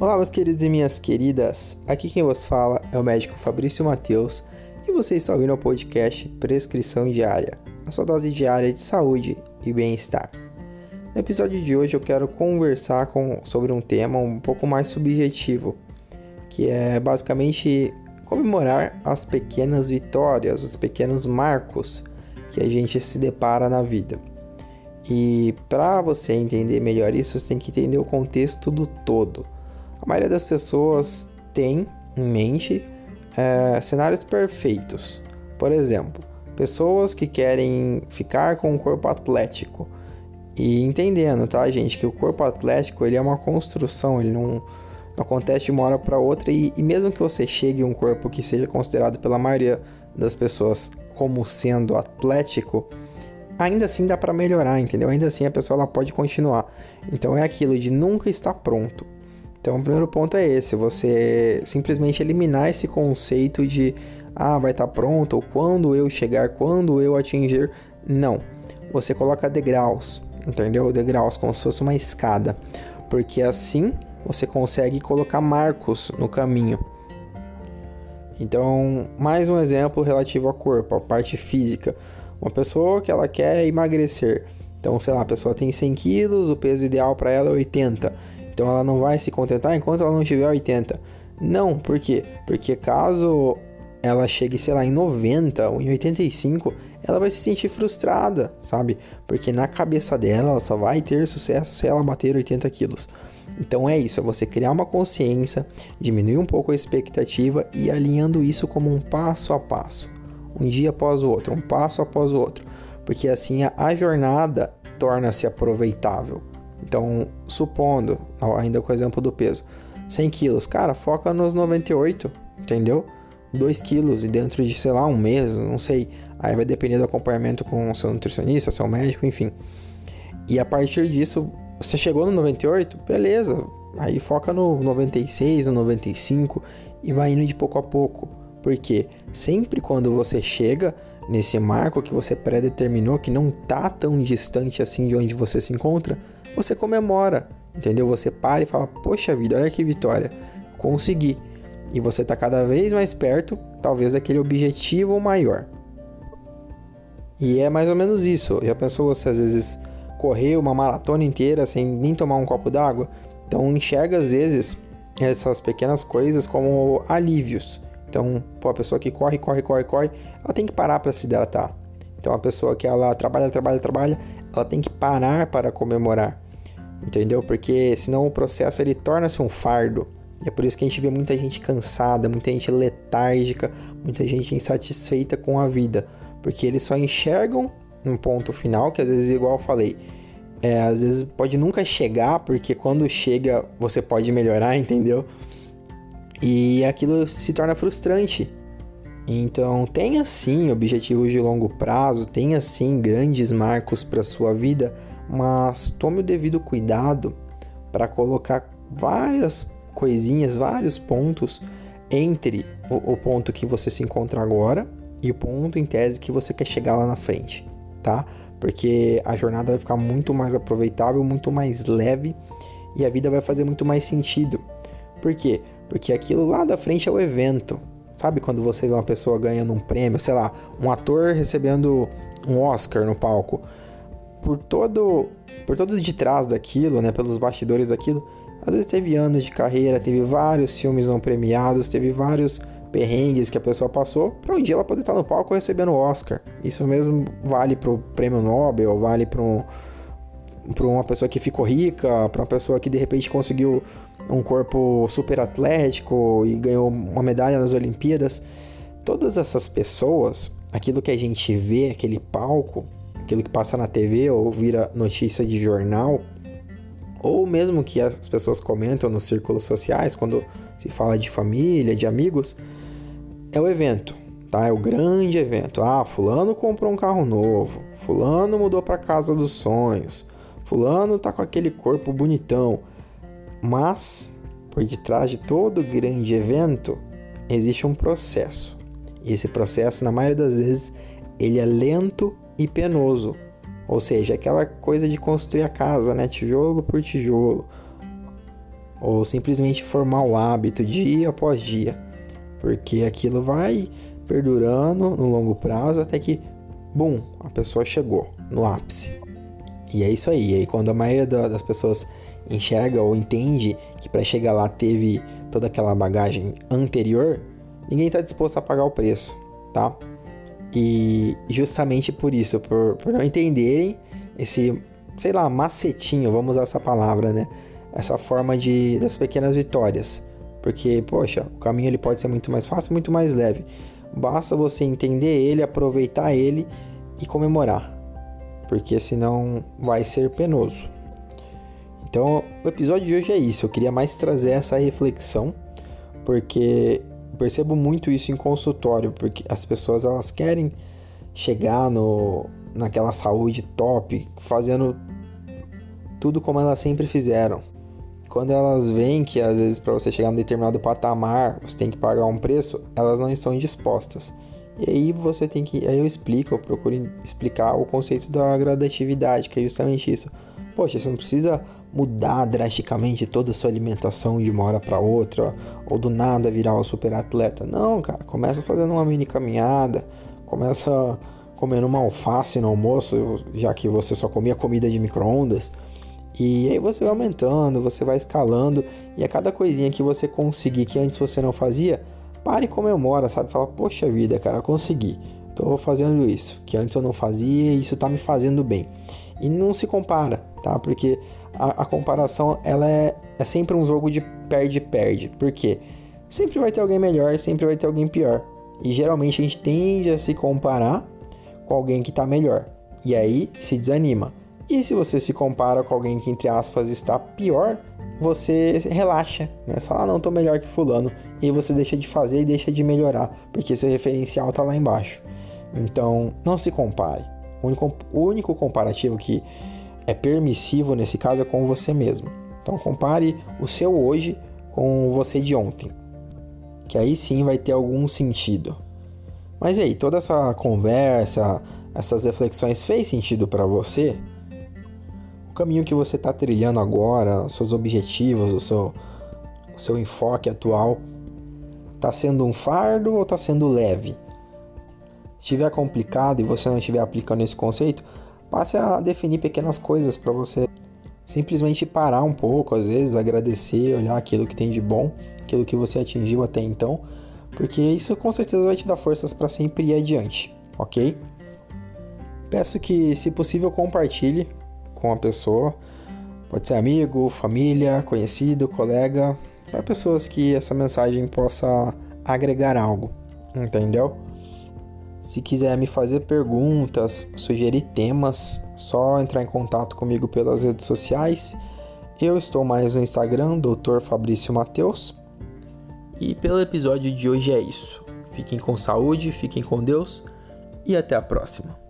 Olá, meus queridos e minhas queridas. Aqui quem vos fala é o médico Fabrício Mateus e você está ouvindo o podcast Prescrição Diária, a sua dose diária de saúde e bem-estar. No episódio de hoje eu quero conversar com, sobre um tema um pouco mais subjetivo, que é basicamente comemorar as pequenas vitórias, os pequenos marcos que a gente se depara na vida. E para você entender melhor isso, você tem que entender o contexto do todo. A maioria das pessoas tem em mente é, cenários perfeitos. Por exemplo, pessoas que querem ficar com um corpo atlético. E entendendo, tá, gente, que o corpo atlético ele é uma construção, ele não, não acontece de uma hora para outra. E, e mesmo que você chegue a um corpo que seja considerado pela maioria das pessoas como sendo atlético, ainda assim dá para melhorar, entendeu? Ainda assim a pessoa ela pode continuar. Então é aquilo de nunca estar pronto. Então o primeiro ponto é esse, você simplesmente eliminar esse conceito de ah, vai estar pronto, ou quando eu chegar, quando eu atingir. Não. Você coloca degraus, entendeu? Degraus como se fosse uma escada. Porque assim você consegue colocar marcos no caminho. Então, mais um exemplo relativo ao corpo, a parte física. Uma pessoa que ela quer emagrecer. Então, sei lá, a pessoa tem 100 quilos, o peso ideal para ela é 80. Então ela não vai se contentar enquanto ela não tiver 80. Não, por quê? Porque caso ela chegue, sei lá, em 90 ou em 85, ela vai se sentir frustrada, sabe? Porque na cabeça dela ela só vai ter sucesso se ela bater 80 quilos. Então é isso, é você criar uma consciência, diminuir um pouco a expectativa e alinhando isso como um passo a passo, um dia após o outro, um passo após o outro, porque assim a, a jornada torna-se aproveitável. Então, supondo, ainda com o exemplo do peso, 100 quilos, cara, foca nos 98, entendeu? 2 quilos e dentro de, sei lá, um mês, não sei. Aí vai depender do acompanhamento com o seu nutricionista, seu médico, enfim. E a partir disso, você chegou no 98, beleza. Aí foca no 96, no 95 e vai indo de pouco a pouco. Porque sempre quando você chega nesse marco que você predeterminou, que não tá tão distante assim de onde você se encontra, você comemora, entendeu? Você para e fala: Poxa vida, olha que vitória, consegui. E você está cada vez mais perto, talvez, daquele objetivo maior. E é mais ou menos isso. Já pensou você às vezes correr uma maratona inteira sem nem tomar um copo d'água? Então enxerga às vezes essas pequenas coisas como alívios. Então, pô, a pessoa que corre, corre, corre, corre, ela tem que parar para se hidratar. Então, a pessoa que ela trabalha, trabalha, trabalha, ela tem que parar para comemorar, entendeu? Porque senão o processo ele torna-se um fardo. E é por isso que a gente vê muita gente cansada, muita gente letárgica, muita gente insatisfeita com a vida, porque eles só enxergam um ponto final que às vezes, igual eu falei, é, às vezes pode nunca chegar, porque quando chega você pode melhorar, entendeu? E aquilo se torna frustrante. Então, tenha sim objetivos de longo prazo, tenha sim grandes marcos para sua vida, mas tome o devido cuidado para colocar várias coisinhas, vários pontos entre o, o, ponto que você se encontra agora e o ponto em tese que você quer chegar lá na frente, tá? Porque a jornada vai ficar muito mais aproveitável, muito mais leve e a vida vai fazer muito mais sentido. Por quê? Porque aquilo lá da frente é o evento, Sabe quando você vê uma pessoa ganhando um prêmio, sei lá, um ator recebendo um Oscar no palco? Por todo, por todo de trás daquilo, né, pelos bastidores daquilo, às vezes teve anos de carreira, teve vários filmes não premiados, teve vários perrengues que a pessoa passou para um dia ela poder estar no palco recebendo o Oscar. Isso mesmo vale para o prêmio Nobel, vale para um, uma pessoa que ficou rica, para uma pessoa que de repente conseguiu um corpo super atlético e ganhou uma medalha nas Olimpíadas. Todas essas pessoas, aquilo que a gente vê, aquele palco, aquilo que passa na TV ou vira notícia de jornal, ou mesmo que as pessoas comentam nos círculos sociais quando se fala de família, de amigos, é o evento, tá? É o grande evento. Ah, fulano comprou um carro novo, fulano mudou para casa dos sonhos, fulano tá com aquele corpo bonitão. Mas, por detrás de todo grande evento, existe um processo. E esse processo, na maioria das vezes, ele é lento e penoso. Ou seja, aquela coisa de construir a casa, né? Tijolo por tijolo. ou simplesmente formar o hábito dia após dia, porque aquilo vai perdurando no longo prazo até que, bum, a pessoa chegou no ápice. E é isso aí. E aí, quando a maioria das pessoas enxerga ou entende que para chegar lá teve toda aquela bagagem anterior, ninguém está disposto a pagar o preço, tá? E justamente por isso, por, por não entenderem esse, sei lá, macetinho, vamos usar essa palavra, né? Essa forma de das pequenas vitórias. Porque, poxa, o caminho ele pode ser muito mais fácil, muito mais leve. Basta você entender ele, aproveitar ele e comemorar. Porque senão vai ser penoso. Então, o episódio de hoje é isso. Eu queria mais trazer essa reflexão, porque percebo muito isso em consultório, porque as pessoas elas querem chegar no naquela saúde top, fazendo tudo como elas sempre fizeram. Quando elas veem que às vezes para você chegar um determinado patamar, você tem que pagar um preço, elas não estão dispostas. E aí você tem que, aí eu explico, eu procuro explicar o conceito da gradatividade, que é justamente isso. Poxa, você não precisa mudar drasticamente toda a sua alimentação de uma hora para outra, ou do nada virar um super atleta. Não, cara, começa fazendo uma mini caminhada, começa comendo uma alface no almoço, já que você só comia comida de micro-ondas. E aí você vai aumentando, você vai escalando, e a cada coisinha que você conseguir que antes você não fazia, pare e comemora, sabe? Fala, poxa vida, cara, consegui. Tô fazendo isso, que antes eu não fazia e isso tá me fazendo bem. E não se compara, tá? Porque a, a comparação ela é, é sempre um jogo de perde-perde. Por quê? Sempre vai ter alguém melhor, sempre vai ter alguém pior. E geralmente a gente tende a se comparar com alguém que está melhor. E aí se desanima. E se você se compara com alguém que, entre aspas, está pior, você relaxa, né? Você fala, ah, não, tô melhor que fulano. E você deixa de fazer e deixa de melhorar, porque seu referencial tá lá embaixo. Então, não se compare. O único, o único comparativo que é permissivo nesse caso é com você mesmo. Então compare o seu hoje com você de ontem, que aí sim vai ter algum sentido. Mas e aí, toda essa conversa, essas reflexões fez sentido para você? Caminho que você está trilhando agora, os seus objetivos, o seu, o seu enfoque atual, está sendo um fardo ou está sendo leve? Se estiver complicado e você não estiver aplicando esse conceito, passe a definir pequenas coisas para você simplesmente parar um pouco, às vezes agradecer, olhar aquilo que tem de bom, aquilo que você atingiu até então, porque isso com certeza vai te dar forças para sempre ir adiante, ok? Peço que, se possível, compartilhe com a pessoa, pode ser amigo, família, conhecido, colega, para pessoas que essa mensagem possa agregar algo, entendeu? Se quiser me fazer perguntas, sugerir temas, só entrar em contato comigo pelas redes sociais. Eu estou mais no Instagram, Dr. Fabrício Mateus. E pelo episódio de hoje é isso. Fiquem com saúde, fiquem com Deus e até a próxima.